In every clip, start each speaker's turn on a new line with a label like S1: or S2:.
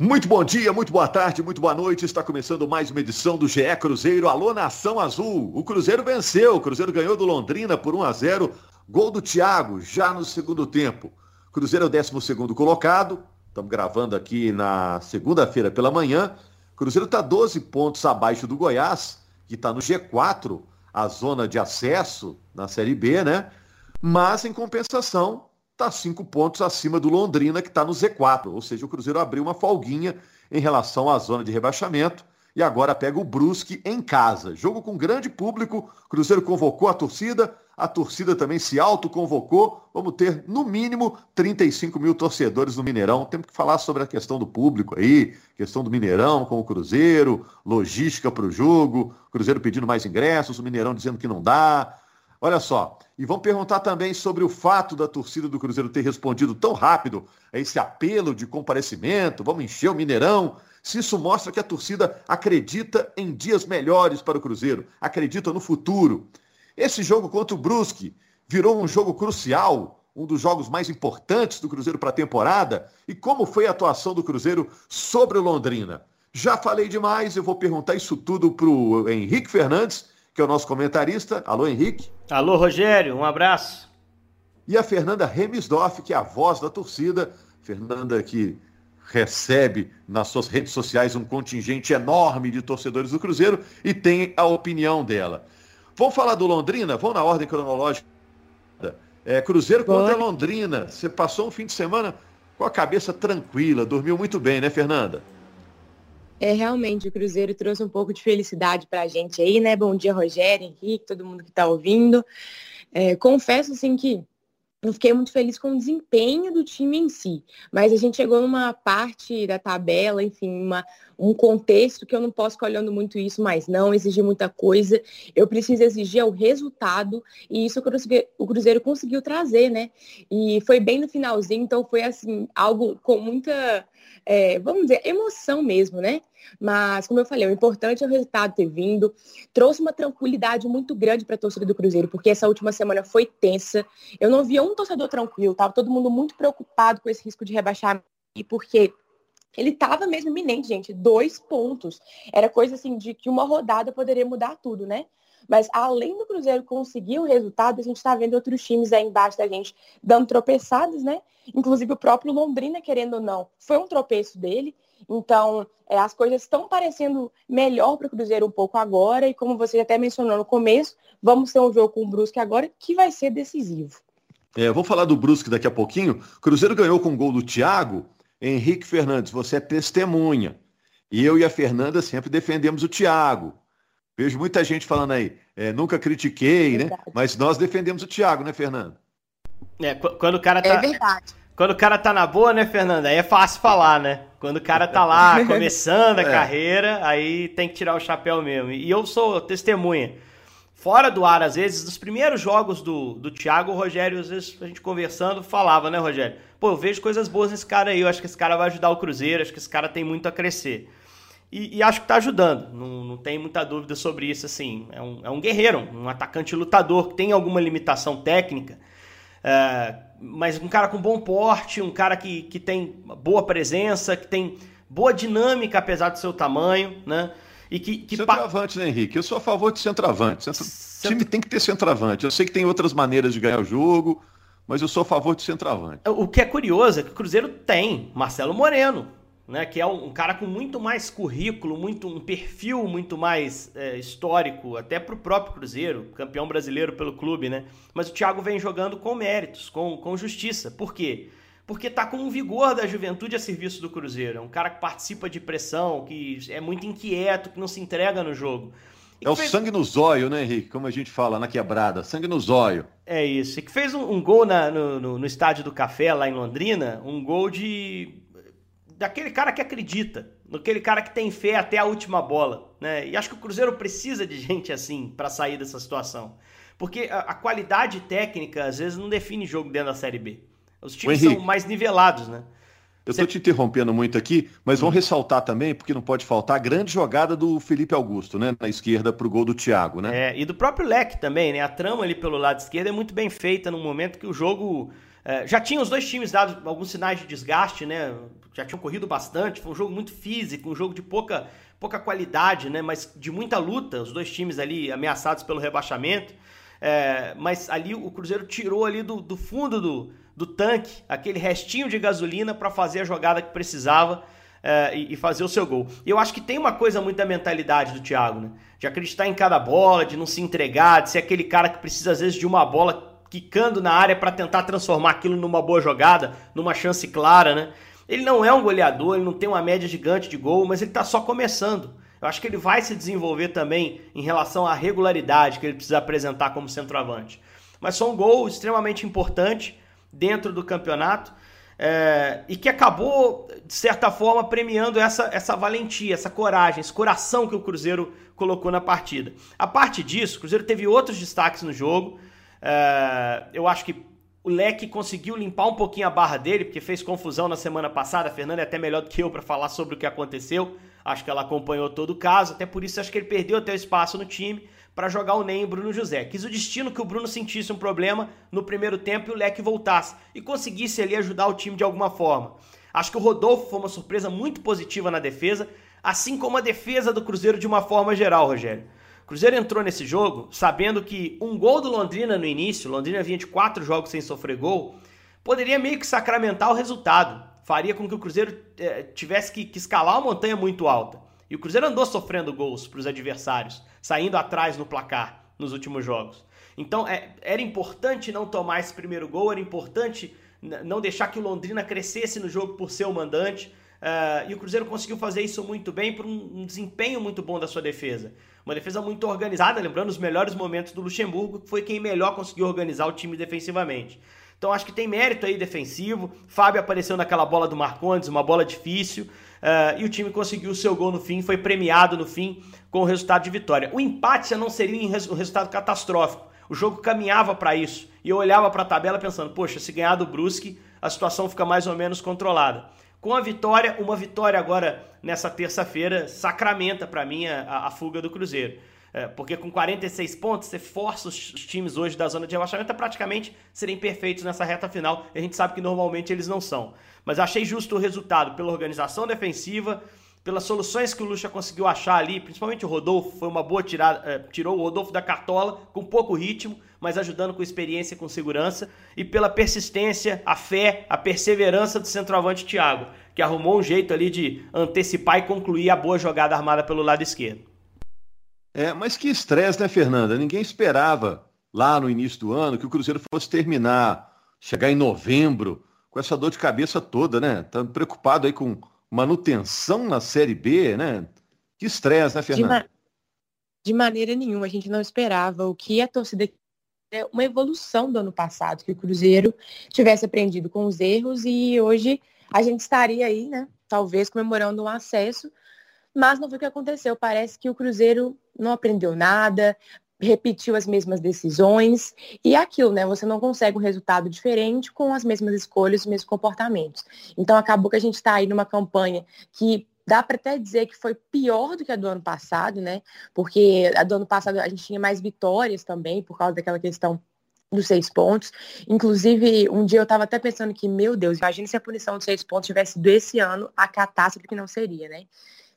S1: Muito bom dia, muito boa tarde, muito boa noite. Está começando mais uma edição do GE Cruzeiro. Alô, Nação Azul. O Cruzeiro venceu. O Cruzeiro ganhou do Londrina por 1 a 0. Gol do Thiago, já no segundo tempo. Cruzeiro é o 12 colocado. Estamos gravando aqui na segunda-feira pela manhã. Cruzeiro está 12 pontos abaixo do Goiás, que está no G4, a zona de acesso na Série B, né? Mas, em compensação, está cinco pontos acima do Londrina, que está no Z4. Ou seja, o Cruzeiro abriu uma folguinha em relação à zona de rebaixamento e agora pega o Brusque em casa. Jogo com grande público, Cruzeiro convocou a torcida, a torcida também se autoconvocou. Vamos ter, no mínimo, 35 mil torcedores no Mineirão. Temos que falar sobre a questão do público aí, questão do Mineirão com o Cruzeiro, logística para o jogo, Cruzeiro pedindo mais ingressos, o Mineirão dizendo que não dá. Olha só, e vão perguntar também sobre o fato da torcida do Cruzeiro ter respondido tão rápido a esse apelo de comparecimento, vamos encher o Mineirão, se isso mostra que a torcida acredita em dias melhores para o Cruzeiro, acredita no futuro. Esse jogo contra o Brusque virou um jogo crucial, um dos jogos mais importantes do Cruzeiro para a temporada. E como foi a atuação do Cruzeiro sobre o Londrina? Já falei demais, eu vou perguntar isso tudo para o Henrique Fernandes, que é o nosso comentarista. Alô, Henrique.
S2: Alô, Rogério, um abraço.
S1: E a Fernanda Remisdorf, que é a voz da torcida. Fernanda que recebe nas suas redes sociais um contingente enorme de torcedores do Cruzeiro e tem a opinião dela. Vamos falar do Londrina? Vamos na ordem cronológica. É, Cruzeiro contra Londrina. Você passou um fim de semana com a cabeça tranquila, dormiu muito bem, né, Fernanda?
S3: É, realmente, o Cruzeiro trouxe um pouco de felicidade para a gente aí, né? Bom dia, Rogério, Henrique, todo mundo que está ouvindo. É, confesso, assim, que eu fiquei muito feliz com o desempenho do time em si, mas a gente chegou numa parte da tabela, enfim, uma, um contexto que eu não posso ficar olhando muito isso, mas não exigir muita coisa. Eu preciso exigir o resultado e isso o Cruzeiro conseguiu trazer, né? E foi bem no finalzinho, então foi assim algo com muita é, vamos dizer, emoção mesmo, né? Mas, como eu falei, o importante é o resultado ter vindo. Trouxe uma tranquilidade muito grande para a torcida do Cruzeiro, porque essa última semana foi tensa. Eu não via um torcedor tranquilo, tava todo mundo muito preocupado com esse risco de rebaixar, porque ele estava mesmo iminente, gente. Dois pontos. Era coisa assim de que uma rodada poderia mudar tudo, né? Mas além do Cruzeiro conseguir o resultado, a gente está vendo outros times aí embaixo da gente dando tropeçadas, né? Inclusive o próprio Londrina, querendo ou não, foi um tropeço dele. Então, é, as coisas estão parecendo melhor para o Cruzeiro um pouco agora. E como você até mencionou no começo, vamos ter um jogo com o Brusque agora que vai ser decisivo.
S1: É, eu vou falar do Brusque daqui a pouquinho. Cruzeiro ganhou com o gol do Thiago. Henrique Fernandes, você é testemunha. E eu e a Fernanda sempre defendemos o Thiago. Vejo muita gente falando aí, é, nunca critiquei, né? Mas nós defendemos o Thiago, né, Fernando?
S2: É, quando o cara tá. É verdade. Quando o cara tá na boa, né, Fernanda? Aí é fácil falar, né? Quando o cara tá lá começando a é. carreira, aí tem que tirar o chapéu mesmo. E eu sou testemunha. Fora do ar, às vezes, dos primeiros jogos do, do Thiago, o Rogério, às vezes, a gente conversando, falava, né, Rogério? Pô, eu vejo coisas boas nesse cara aí, eu acho que esse cara vai ajudar o Cruzeiro, acho que esse cara tem muito a crescer. E, e, acho que está ajudando, não, não tem muita dúvida sobre isso. Assim, é um, é um guerreiro, um atacante lutador que tem alguma limitação técnica, é, mas um cara com bom porte, um cara que, que tem boa presença, que tem boa dinâmica apesar do seu tamanho, né?
S1: E que, que centroavante, né, Henrique? Eu sou a favor de centroavante. Centro... O time tem que ter centroavante. Eu sei que tem outras maneiras de ganhar o jogo, mas eu sou a favor de centroavante.
S2: O que é curioso é que o Cruzeiro tem Marcelo Moreno, né, que é um, cara com muito mais currículo, muito um perfil muito mais é, histórico, até para o próprio Cruzeiro, campeão brasileiro pelo clube, né? Mas o Thiago vem jogando com méritos, com, com justiça. Por quê? Porque está com um vigor da juventude a serviço do Cruzeiro. É um cara que participa de pressão, que é muito inquieto, que não se entrega no jogo.
S1: E é o fez... sangue no zóio, né, Henrique? Como a gente fala na quebrada, sangue no zóio.
S2: É isso. E que fez um, um gol na, no, no, no estádio do Café, lá em Londrina, um gol de daquele cara que acredita, daquele cara que tem fé até a última bola, né? E acho que o Cruzeiro precisa de gente assim para sair dessa situação. Porque a, a, qualidade técnica às vezes não define jogo dentro da Série B. Os times são mais nivelados, né?
S1: Eu estou te interrompendo muito aqui, mas vamos ressaltar também, porque não pode faltar, a grande jogada do Felipe Augusto, né? Na esquerda para o gol do Thiago, né?
S2: É, e do próprio Leque também, né? A trama ali pelo lado esquerdo é muito bem feita no momento que o jogo já tinham os dois times dado alguns sinais de desgaste, né? Já tinham corrido bastante, foi um jogo muito físico, um jogo de pouca, pouca qualidade, né? Mas de muita luta, os dois times ali ameaçados pelo rebaixamento. É, mas ali o Cruzeiro tirou ali do, do fundo do, do tanque aquele restinho de gasolina para fazer a jogada que precisava é, e, e, fazer o seu gol. E eu acho que tem uma coisa muito da mentalidade do Thiago, né? De acreditar em cada bola, de não se entregar, de ser aquele cara que precisa às vezes de uma bola quicando na área para tentar transformar aquilo numa boa jogada, numa chance clara, né? Ele não é um goleador, ele não tem uma média gigante de gol, mas ele está só começando. Eu acho que ele vai se desenvolver também em relação à regularidade que ele precisa apresentar como centroavante. Mas foi um gol extremamente importante dentro do campeonato é, e que acabou, de certa forma, premiando essa, essa valentia, essa coragem, esse coração que o Cruzeiro colocou na partida. A parte disso, o Cruzeiro teve outros destaques no jogo. É, eu acho que o Leque conseguiu limpar um pouquinho a barra dele, porque fez confusão na semana passada. A Fernanda é até melhor do que eu para falar sobre o que aconteceu. Acho que ela acompanhou todo o caso, até por isso acho que ele perdeu até o espaço no time para jogar o Ney e o Bruno José. Quis o destino que o Bruno sentisse um problema no primeiro tempo e o Leque voltasse e conseguisse ali ajudar o time de alguma forma. Acho que o Rodolfo foi uma surpresa muito positiva na defesa, assim como a defesa do Cruzeiro de uma forma geral, Rogério. Cruzeiro entrou nesse jogo sabendo que um gol do Londrina no início, Londrina vinha de quatro jogos sem sofrer gol, poderia meio que sacramentar o resultado. Faria com que o Cruzeiro eh, tivesse que, que escalar uma montanha muito alta. E o Cruzeiro andou sofrendo gols para os adversários, saindo atrás no placar nos últimos jogos. Então é, era importante não tomar esse primeiro gol, era importante não deixar que o Londrina crescesse no jogo por ser o mandante. Uh, e o Cruzeiro conseguiu fazer isso muito bem por um, um, desempenho muito bom da sua defesa. Uma defesa muito organizada, lembrando os melhores momentos do Luxemburgo, que foi quem melhor conseguiu organizar o time defensivamente. Então acho que tem mérito aí defensivo. Fábio apareceu naquela bola do Marcondes, uma bola difícil. Uh, e o time conseguiu o seu gol no fim, foi premiado no fim com o resultado de vitória. O empate não seria um resultado catastrófico. O jogo caminhava para isso. E eu olhava para a tabela pensando, poxa, se ganhar do Brusque, a situação fica mais ou menos controlada. Com a vitória, uma vitória agora nessa terça-feira sacramenta para mim a, a, fuga do Cruzeiro. É, porque com 46 pontos, você força os, times hoje da zona de rebaixamento a praticamente serem perfeitos nessa reta final. A gente sabe que normalmente eles não são. Mas achei justo o resultado pela organização defensiva, pelas soluções que o Lucha conseguiu achar ali, principalmente o Rodolfo, foi uma boa tirada, é, tirou o Rodolfo da cartola com pouco ritmo, mas ajudando com experiência e com segurança, e pela persistência, a fé, a perseverança do centroavante Thiago, que arrumou um jeito ali de antecipar e concluir a boa jogada armada pelo lado esquerdo.
S1: É, mas que estresse, né, Fernanda? Ninguém esperava lá no início do ano que o Cruzeiro fosse terminar, chegar em novembro, com essa dor de cabeça toda, né? Tá preocupado aí com manutenção na Série B, né? Que estresse, né, Fernanda?
S3: De, ma de maneira nenhuma, a gente não esperava o que a torcida é uma evolução do ano passado, que o Cruzeiro tivesse aprendido com os erros e hoje a gente estaria aí, né? Talvez comemorando um acesso, mas não foi o que aconteceu. Parece que o Cruzeiro não aprendeu nada, repetiu as mesmas decisões e aquilo, né? Você não consegue um resultado diferente com as mesmas escolhas, os mesmos comportamentos. Então acabou que a gente está aí numa campanha que dá para até dizer que foi pior do que a do ano passado, né? Porque a do ano passado a gente tinha mais vitórias também, por causa daquela questão dos seis pontos. Inclusive, um dia eu estava até pensando que, meu Deus, imagine se a punição dos seis pontos tivesse sido esse ano, a catástrofe que não seria, né?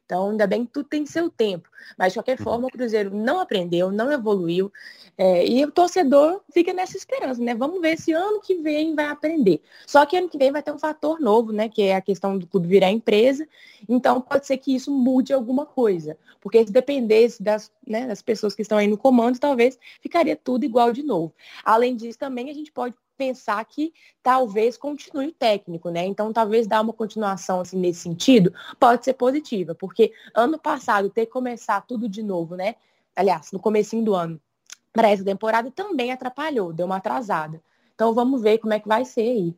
S3: Então, ainda bem que tudo tem seu tempo. Mas, de qualquer forma, o Cruzeiro não aprendeu, não evoluiu. É, e o torcedor fica nessa esperança, né? Vamos ver se ano que vem vai aprender. Só que ano que vem vai ter um fator novo, né? Que é a questão do clube virar empresa. Então, pode ser que isso mude alguma coisa. Porque se dependesse das, né, das pessoas que estão aí no comando, talvez ficaria tudo igual de novo. Além disso, também a gente pode pensar que talvez continue o técnico, né? Então, talvez dar uma continuação assim nesse sentido pode ser positiva, porque ano passado ter que começar tudo de novo, né? Aliás, no comecinho do ano, para essa temporada também atrapalhou, deu uma atrasada. Então, vamos ver como é que vai ser aí.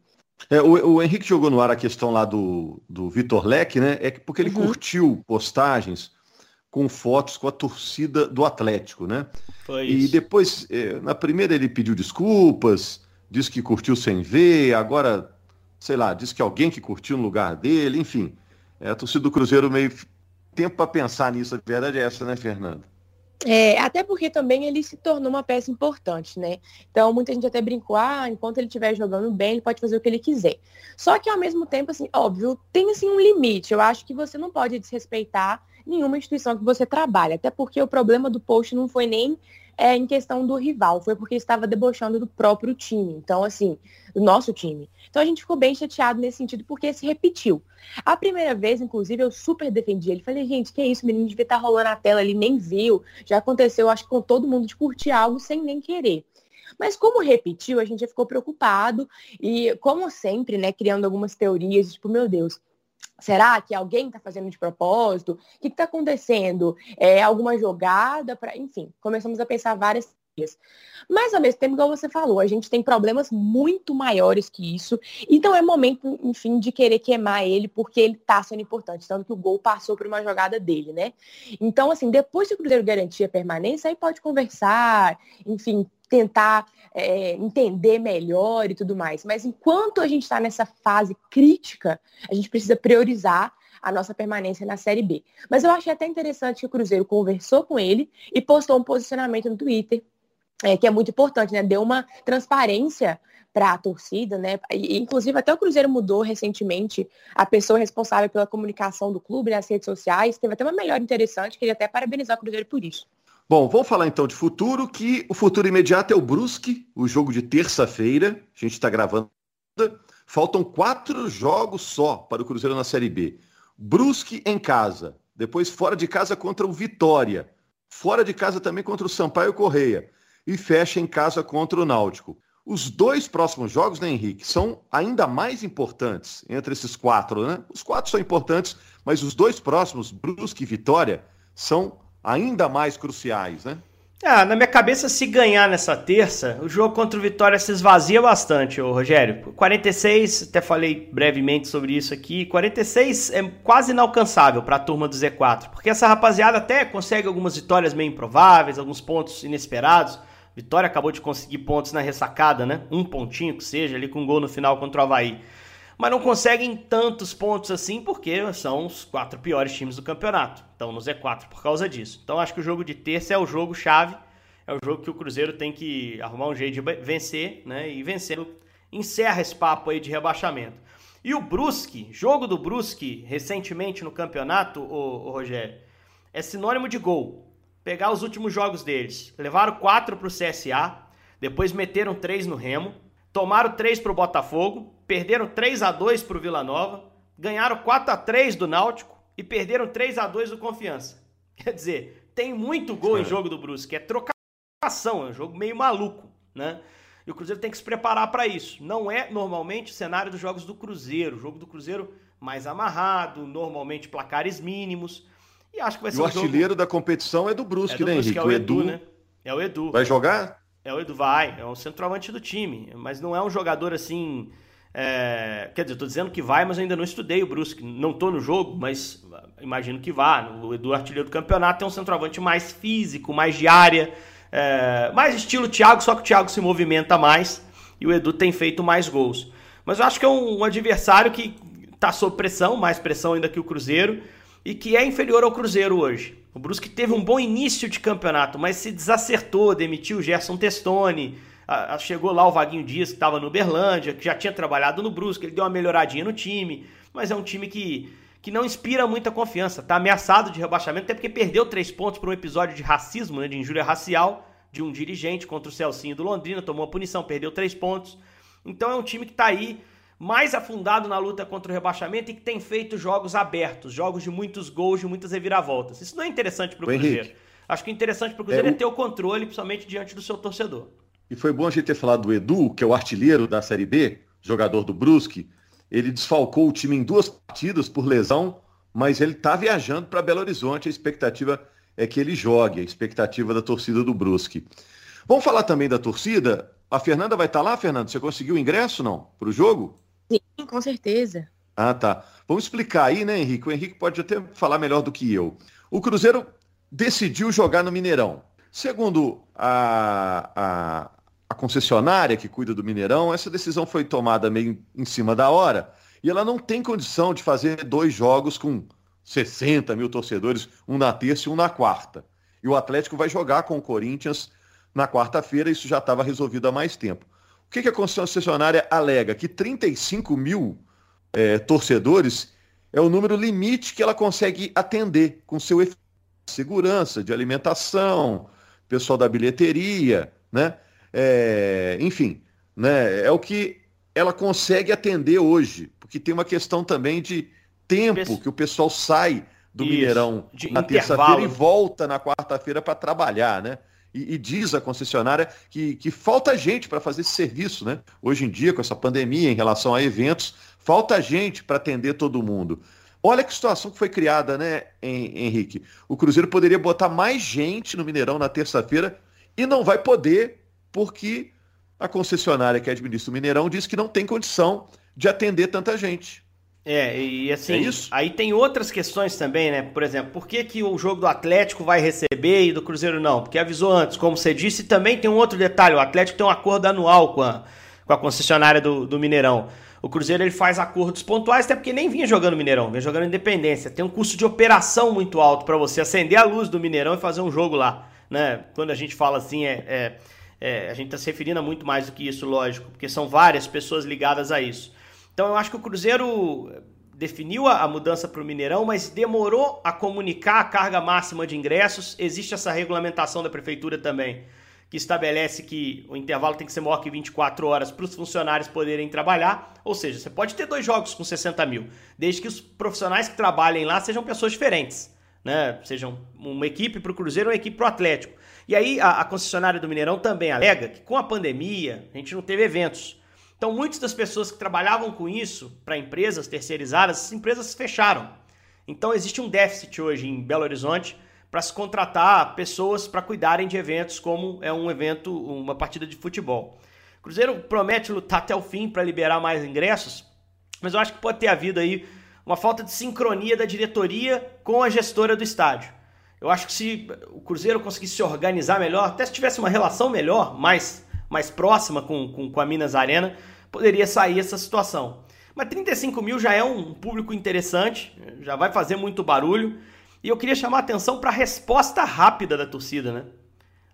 S1: É, o, o, Henrique jogou no ar a questão lá do, do Vitor Leque, né? É porque ele uhum. curtiu postagens com fotos com a torcida do Atlético, né? Foi e depois, é, na primeira ele pediu desculpas, disse que curtiu sem ver, agora, sei lá, disse que alguém que curtiu no lugar dele, enfim. É, a torcida do Cruzeiro meio tempo para pensar nisso, a verdade é essa, né, Fernando?
S3: É, até porque também ele se tornou uma peça importante, né? Então muita gente até brincou, ah, enquanto ele estiver jogando bem, ele pode fazer o que ele quiser. Só que ao mesmo tempo, assim, óbvio, tem assim um limite. Eu acho que você não pode desrespeitar nenhuma instituição que você trabalha, até porque o problema do post não foi nem é, em questão do rival, foi porque estava debochando do próprio time. Então, assim, do nosso time. Então a gente ficou bem chateado nesse sentido, porque se repetiu. A primeira vez, inclusive, eu super defendi ele. Falei, gente, que é isso, o menino devia estar tá rolando a tela, ele nem viu. Já aconteceu, acho que com todo mundo de curtir algo sem nem querer. Mas como repetiu, a gente já ficou preocupado e, como sempre, né, criando algumas teorias, tipo, meu Deus, Será que alguém está fazendo de propósito? O que está acontecendo? É alguma jogada para, enfim, começamos a pensar várias coisas. Mas ao mesmo tempo, igual você falou, a gente tem problemas muito maiores que isso. Então é momento, enfim, de querer queimar ele porque ele está sendo importante, tanto que o gol passou por uma jogada dele, né? Então, assim, depois que o Cruzeiro garantir a permanência, aí pode conversar, enfim, tentar é, entender melhor e tudo mais. Mas enquanto a gente está nessa fase crítica, a gente precisa priorizar a nossa permanência na Série B. Mas eu achei até interessante que o Cruzeiro conversou com ele e postou um posicionamento no Twitter, é, que é muito importante, né? Deu uma transparência para a torcida, né? E, inclusive até o Cruzeiro mudou recentemente a pessoa responsável pela comunicação do clube nas redes sociais. Teve até uma melhor interessante, queria até parabenizar o Cruzeiro por isso.
S1: Bom, vamos falar então de futuro, que o futuro imediato é o Brusque, o jogo de terça-feira. A gente está gravando. Faltam quatro jogos só para o Cruzeiro na Série B. Brusque em casa, depois fora de casa contra o Vitória, fora de casa também contra o Sampaio Correia e fecha em casa contra o Náutico. Os dois próximos jogos, né, Henrique, são ainda mais importantes entre esses quatro, né? Os quatro são importantes, mas os dois próximos, Brusque e Vitória, são ainda mais cruciais, né?
S2: Ah, na minha cabeça, se ganhar nessa terça, o jogo contra o Vitória se esvazia bastante, ô Rogério. 46, até falei brevemente sobre isso aqui, 46 é quase inalcançável para a turma do Z4, porque essa rapaziada até consegue algumas vitórias meio improváveis, alguns pontos inesperados. Vitória acabou de conseguir pontos na ressacada, né? Um pontinho que seja, ali com um gol no final contra o Havaí mas não conseguem tantos pontos assim porque são os quatro piores times do campeonato. Estão no Z4 por causa disso. Então acho que o jogo de terça é o jogo chave, é o jogo que o Cruzeiro tem que arrumar um jeito de vencer, né? E vencendo encerra esse papo aí de rebaixamento. E o Brusque, jogo do Brusque recentemente no campeonato, o, Rogério, é sinônimo de gol. Pegar os últimos jogos deles, levaram quatro para o CSA, depois meteram três no Remo, tomaram três para o Botafogo, perderam 3 a 2 para o Vila Nova, ganharam 4 a 3 do Náutico e perderam 3 a 2 do Confiança. Quer dizer, tem muito gol em jogo do Brusque, é trocação, é um jogo meio maluco, né? E o Cruzeiro tem que se preparar para isso. Não é normalmente o cenário dos jogos do Cruzeiro. O jogo do Cruzeiro mais amarrado, normalmente placares mínimos. E acho que vai ser
S1: e o artilheiro jogo... da competição é do Brusque, é do né,
S2: Henrique? É o Edu, Edu, né? É o Edu.
S1: Vai jogar?
S2: É o Edu, vai. É o centroavante do time. Mas não é um jogador assim é, quer dizer, estou dizendo que vai, mas ainda não estudei o Brusque. Não estou no jogo, mas imagino que vá. O Edu Artilheiro do campeonato é um centroavante mais físico, mais de área, é, mais estilo Thiago, só que o Thiago se movimenta mais e o Edu tem feito mais gols. Mas eu acho que é um, um adversário que está sob pressão, mais pressão ainda que o Cruzeiro, e que é inferior ao Cruzeiro hoje. O Brusque teve um bom início de campeonato, mas se desacertou, demitiu o Gerson Testoni, a, a, chegou lá o Vaguinho Dias, que estava no Uberlândia, que já tinha trabalhado no Brusque, ele deu uma melhoradinha no time, mas é um time que, que não inspira muita confiança. Está ameaçado de rebaixamento, até porque perdeu três pontos por um episódio de racismo, né, de injúria racial, de um dirigente contra o Celcinho do Londrina, tomou a punição, perdeu três pontos. Então é um time que está aí mais afundado na luta contra o rebaixamento e que tem feito jogos abertos, jogos de muitos gols, de muitas reviravoltas. Isso não é interessante para o Cruzeiro. Acho que interessante para o Cruzeiro é, é ter o controle, principalmente diante do seu torcedor.
S1: E foi bom a gente ter falado do Edu, que é o artilheiro da Série B, jogador do Brusque. Ele desfalcou o time em duas partidas por lesão, mas ele está viajando para Belo Horizonte. A expectativa é que ele jogue, a expectativa da torcida do Brusque. Vamos falar também da torcida? A Fernanda vai estar tá lá, Fernanda? Você conseguiu o ingresso, não? Para o jogo?
S3: Sim, com certeza.
S1: Ah, tá. Vamos explicar aí, né, Henrique? O Henrique pode até falar melhor do que eu. O Cruzeiro decidiu jogar no Mineirão. Segundo a, a, a concessionária que cuida do Mineirão, essa decisão foi tomada meio em cima da hora e ela não tem condição de fazer dois jogos com 60 mil torcedores, um na terça e um na quarta. E o Atlético vai jogar com o Corinthians na quarta-feira, isso já estava resolvido há mais tempo. O que, que a concessionária alega? Que 35 mil é, torcedores é o número limite que ela consegue atender com seu efeito de segurança, de alimentação, pessoal da bilheteria, né? É, enfim, né? é o que ela consegue atender hoje, porque tem uma questão também de tempo que o pessoal sai do Isso, Mineirão na terça-feira e volta na quarta-feira para trabalhar, né? E, e, diz a concessionária que, que falta gente para fazer esse serviço, né? Hoje em dia, com essa pandemia, em relação a eventos, falta gente para atender todo mundo. Olha que situação que foi criada, né, Henrique? O Cruzeiro poderia botar mais gente no Mineirão na terça-feira e não vai poder, porque a concessionária que administra o Mineirão diz que não tem condição de atender tanta gente.
S2: É, e assim, é aí tem outras questões também, né? Por exemplo, por que, que o jogo do Atlético vai receber e do Cruzeiro não? Porque avisou antes, como você disse, também tem um outro detalhe, o Atlético tem um acordo anual com a, com a concessionária do, do Mineirão. O Cruzeiro ele faz acordos pontuais, até porque nem vinha jogando Mineirão, vinha jogando Independência. Tem um custo de operação muito alto para você acender a luz do Mineirão e fazer um jogo lá, né? Quando a gente fala assim, é, é, é a gente está se referindo a muito mais do que isso, lógico, porque são várias pessoas ligadas a isso. Então eu acho que o Cruzeiro definiu a, mudança para o Mineirão, mas demorou a comunicar a carga máxima de ingressos. Existe essa regulamentação da prefeitura também, que estabelece que o intervalo tem que ser maior que 24 horas para os funcionários poderem trabalhar. Ou seja, você pode ter dois jogos com 60 mil, desde que os profissionais que trabalhem lá sejam pessoas diferentes. Né? Sejam uma equipe para o Cruzeiro e uma equipe para o Atlético. E aí a, a concessionária do Mineirão também alega que com a pandemia a gente não teve eventos. Então, muitas das pessoas que trabalhavam com isso para empresas terceirizadas, essas empresas fecharam. Então, existe um déficit hoje em Belo Horizonte para se contratar pessoas para cuidarem de eventos como é um evento, uma partida de futebol. O Cruzeiro promete lutar até o fim para liberar mais ingressos, mas eu acho que pode ter havido aí uma falta de sincronia da diretoria com a gestora do estádio. Eu acho que se o Cruzeiro conseguisse se organizar melhor, até se tivesse uma relação melhor, mais mais próxima com, com, com a Minas Arena, poderia sair essa situação. Mas 35 mil já é um público interessante, já vai fazer muito barulho. E eu queria chamar a atenção para a resposta rápida da torcida, né?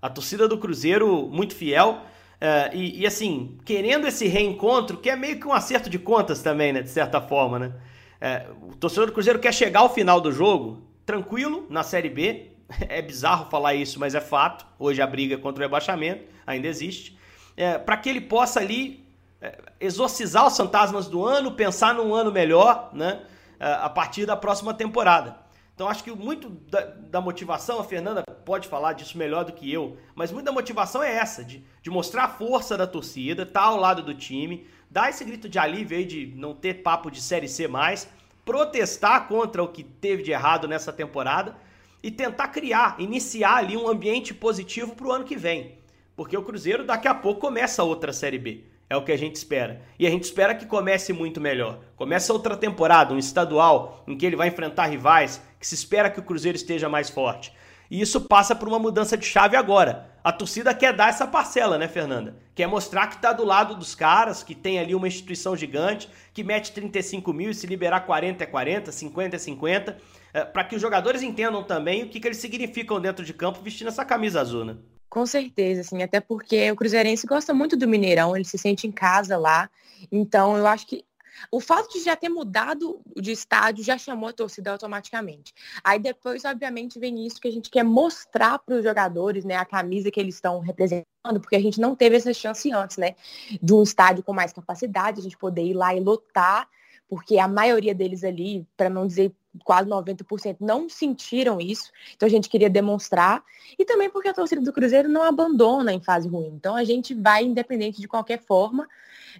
S2: A torcida do Cruzeiro muito fiel. Uh, e, e, assim, querendo esse reencontro, que é meio que um acerto de contas também, né? De certa forma, né? Uh, o torcedor do Cruzeiro quer chegar ao final do jogo tranquilo na Série B. É bizarro falar isso, mas é fato. Hoje a briga contra o rebaixamento ainda existe é, para que ele possa ali é, exorcizar os fantasmas do ano, pensar num ano melhor, né? É, a partir da próxima temporada. Então acho que muito da, da, motivação, a Fernanda pode falar disso melhor do que eu, mas muita motivação é essa, de, de mostrar a força da torcida, estar tá ao lado do time, dar esse grito de alívio aí de não ter papo de Série C mais, protestar contra o que teve de errado nessa temporada e tentar criar, iniciar ali um ambiente positivo para o ano que vem. Porque o Cruzeiro daqui a pouco começa outra Série B. É o que a gente espera. E a gente espera que comece muito melhor. Começa outra temporada, um estadual, em que ele vai enfrentar rivais, que se espera que o Cruzeiro esteja mais forte. E isso passa por uma mudança de chave agora. A torcida quer dar essa parcela, né, Fernanda? Quer mostrar que está do lado dos caras, que tem ali uma instituição gigante, que mete 35 mil e se liberar 40 é 40, 50 é 50, é, para que os jogadores entendam também o que, que eles significam dentro de campo vestindo essa camisa azul, né?
S3: Com certeza, assim, até porque o Cruzeirense gosta muito do Mineirão, ele se sente em casa lá. Então, eu acho que o fato de já ter mudado de estádio já chamou a torcida automaticamente. Aí depois, obviamente, vem isso que a gente quer mostrar para os jogadores, né, a camisa que eles estão representando, porque a gente não teve essa chance antes, né, de um estádio com mais capacidade, a gente poder ir lá e lotar, porque a maioria deles ali, para não dizer quase 90% não sentiram isso. Então a gente queria demonstrar. E também porque a torcida do Cruzeiro não abandona em fase ruim. Então a gente vai independente de qualquer forma,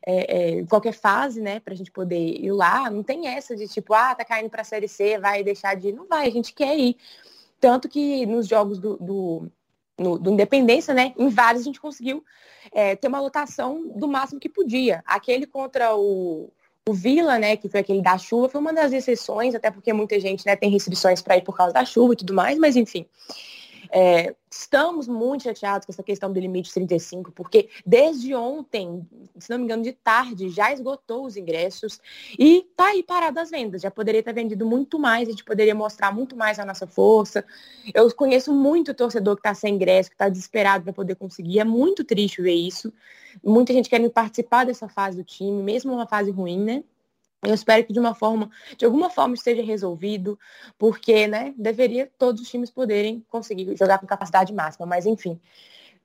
S3: é, é, qualquer fase, né, para a gente poder ir lá. Não tem essa de tipo, ah, tá caindo para a Série C, vai deixar de ir. Não vai, a gente quer ir. Tanto que nos jogos do, do, no, do Independência, né, em vários a gente conseguiu é, ter uma lotação do máximo que podia. Aquele contra o o Vila, né, que foi aquele da chuva, foi uma das exceções, até porque muita gente né, tem restrições para ir por causa da chuva e tudo mais, mas enfim. É, estamos muito chateados com essa questão do limite 35, porque desde ontem, se não me engano, de tarde, já esgotou os ingressos e tá aí parado as vendas. Já poderia ter vendido muito mais, a gente poderia mostrar muito mais a nossa força. Eu conheço muito torcedor que está sem ingresso, que está desesperado para poder conseguir. É muito triste ver isso. Muita gente querendo participar dessa fase do time, mesmo uma fase ruim, né? Eu espero que de uma forma, de alguma forma esteja resolvido, porque, né, deveria todos os times poderem conseguir jogar com capacidade máxima, mas enfim.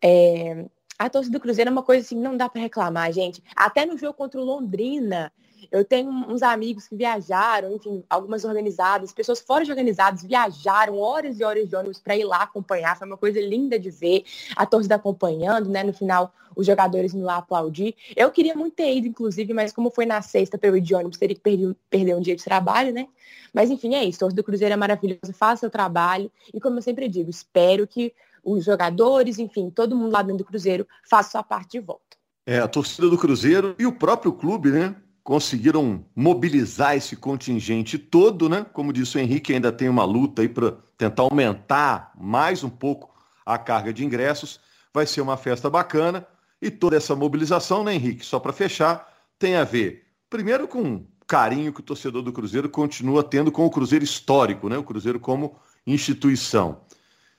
S3: É... A torcida do Cruzeiro é uma coisa assim, não dá para reclamar, gente. Até no jogo contra o Londrina, eu tenho uns amigos que viajaram, enfim, algumas organizadas, pessoas fora de organizadas viajaram horas e horas de ônibus para ir lá acompanhar. Foi uma coisa linda de ver a torcida acompanhando, né? No final, os jogadores indo lá aplaudir. Eu queria muito ter ido, inclusive, mas como foi na sexta para eu ir de ônibus, teria que perder, perder um dia de trabalho, né? Mas enfim, é isso. Torcida do Cruzeiro é maravilhosa, faça seu trabalho. E como eu sempre digo, espero que os jogadores, enfim, todo mundo lá dentro do Cruzeiro faça sua parte de volta.
S1: É, a torcida do Cruzeiro e o próprio clube, né? Conseguiram mobilizar esse contingente todo, né? Como disse o Henrique, ainda tem uma luta aí para tentar aumentar mais um pouco a carga de ingressos. Vai ser uma festa bacana e toda essa mobilização, né, Henrique? Só para fechar, tem a ver, primeiro, com carinho que o torcedor do Cruzeiro continua tendo com o Cruzeiro histórico, né? O Cruzeiro como instituição.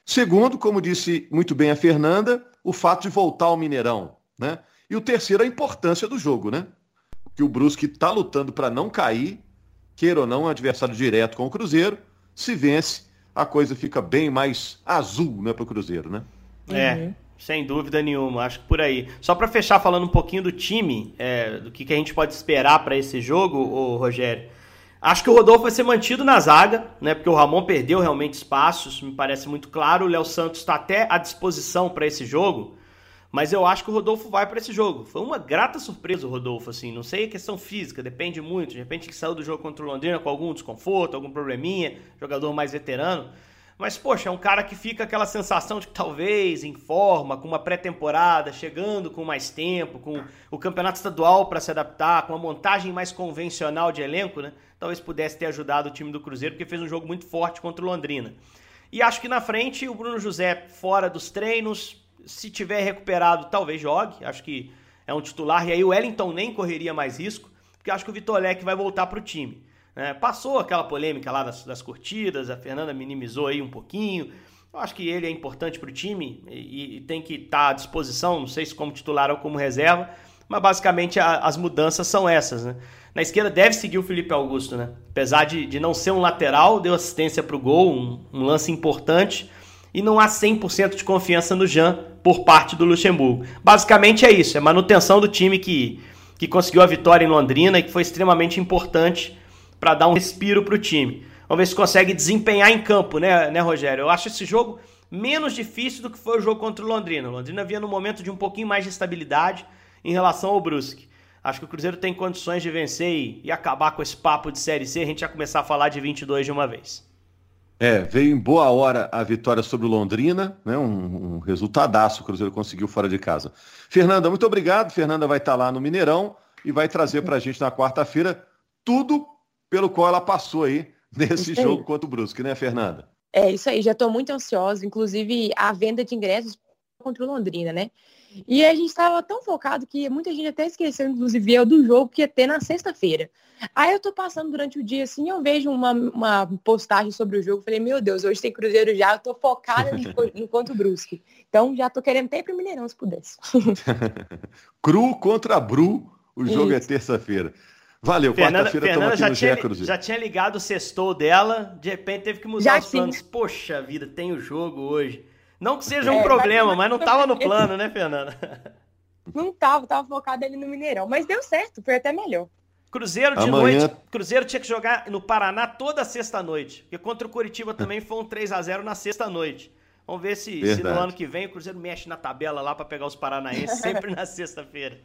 S1: Segundo, como disse muito bem a Fernanda, o fato de voltar ao Mineirão, né? E o terceiro, a importância do jogo, né? Que o Brusque está lutando para não cair, queira ou não, um adversário direto com o Cruzeiro. Se vence, a coisa fica bem mais azul né, para o Cruzeiro, né?
S2: É, uhum. sem dúvida nenhuma, acho que por aí. Só para fechar falando um pouquinho do time, é, do que, que a gente pode esperar para esse jogo, ô, Rogério. Acho que o Rodolfo vai ser mantido na zaga, né? Porque o Ramon perdeu realmente espaços, me parece muito claro. O Léo Santos está até à disposição para esse jogo. Mas eu acho que o Rodolfo vai para esse jogo. Foi uma grata surpresa o Rodolfo, assim. Não sei a questão física, depende muito. De repente que saiu do jogo contra o Londrina com algum desconforto, algum probleminha, jogador mais veterano. Mas, poxa, é um cara que fica aquela sensação de que talvez em forma, com uma pré-temporada, chegando com mais tempo, com o campeonato estadual para se adaptar, com uma montagem mais convencional de elenco, né? Talvez pudesse ter ajudado o time do Cruzeiro, porque fez um jogo muito forte contra o Londrina. E acho que na frente o Bruno José fora dos treinos, se tiver recuperado, talvez jogue. Acho que é um titular. E aí o Wellington nem correria mais risco, porque acho que o Vitor Leque vai voltar para o time. É, passou aquela polêmica lá das, das, curtidas, a Fernanda minimizou aí um pouquinho. Eu acho que ele é importante para o time e, e, tem que estar tá à disposição, não sei se como titular ou como reserva, mas basicamente a, as mudanças são essas. Né? Na esquerda deve seguir o Felipe Augusto, né? apesar de, de não ser um lateral, deu assistência para o gol, um, um lance importante e não há 100% de confiança no Jean por parte do Luxemburgo. Basicamente é isso, é manutenção do time que, que conseguiu a vitória em Londrina e que foi extremamente importante para dar um respiro para o time. Vamos ver se consegue desempenhar em campo, né, né, Rogério? Eu acho esse jogo menos difícil do que foi o jogo contra o Londrina. O Londrina vinha no momento de um pouquinho mais de estabilidade em relação ao Brusque. Acho que o Cruzeiro tem condições de vencer e, e acabar com esse papo de Série C. A gente já começar a falar de 22 de uma vez.
S1: É, veio em boa hora a vitória sobre o Londrina, né? Um, um resultadaço o Cruzeiro conseguiu fora de casa. Fernanda, muito obrigado. Fernanda vai estar lá no Mineirão e vai trazer para a gente na quarta-feira tudo pelo qual ela passou aí nesse jogo contra o Brusque, né, Fernanda?
S3: É isso aí, já estou muito ansiosa. Inclusive, a venda de ingressos contra o Londrina, né? E a gente estava tão focado que muita gente até esqueceu, inclusive, eu, do jogo que ia ter na sexta-feira. Aí eu tô passando durante o dia assim, eu vejo uma, uma postagem sobre o jogo, falei, meu Deus, hoje tem Cruzeiro já, eu tô focada no, no contra o Brusque. Então já tô querendo até ir pro Mineirão se pudesse.
S1: Cru contra Bru, o jogo é Isso. é terça-feira. Valeu, quarta-feira estamos aqui
S2: já
S1: no
S2: tinha, Cruzeiro. Já tinha ligado o sextou dela, de repente teve que mudar já os planos. Poxa vida, tem o jogo hoje. Não que seja um é, problema, mas, mas não tava no plano, né, Fernanda?
S3: Não tava, tava focado ali no Mineirão. Mas deu certo, foi até melhor.
S2: Cruzeiro de Amanhã... noite. Cruzeiro tinha que jogar no Paraná toda sexta-noite. Porque contra o Curitiba também foi um 3 a 0 na sexta-noite. Vamos ver se, se, no ano que vem o Cruzeiro mexe na tabela lá para pegar os paranaenses, sempre na sexta-feira.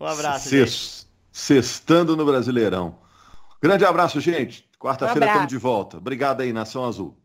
S2: Um abraço, gente.
S1: Sextando no Brasileirão. Grande abraço, gente. Quarta-feira um estamos de volta. Obrigado aí, Nação Azul.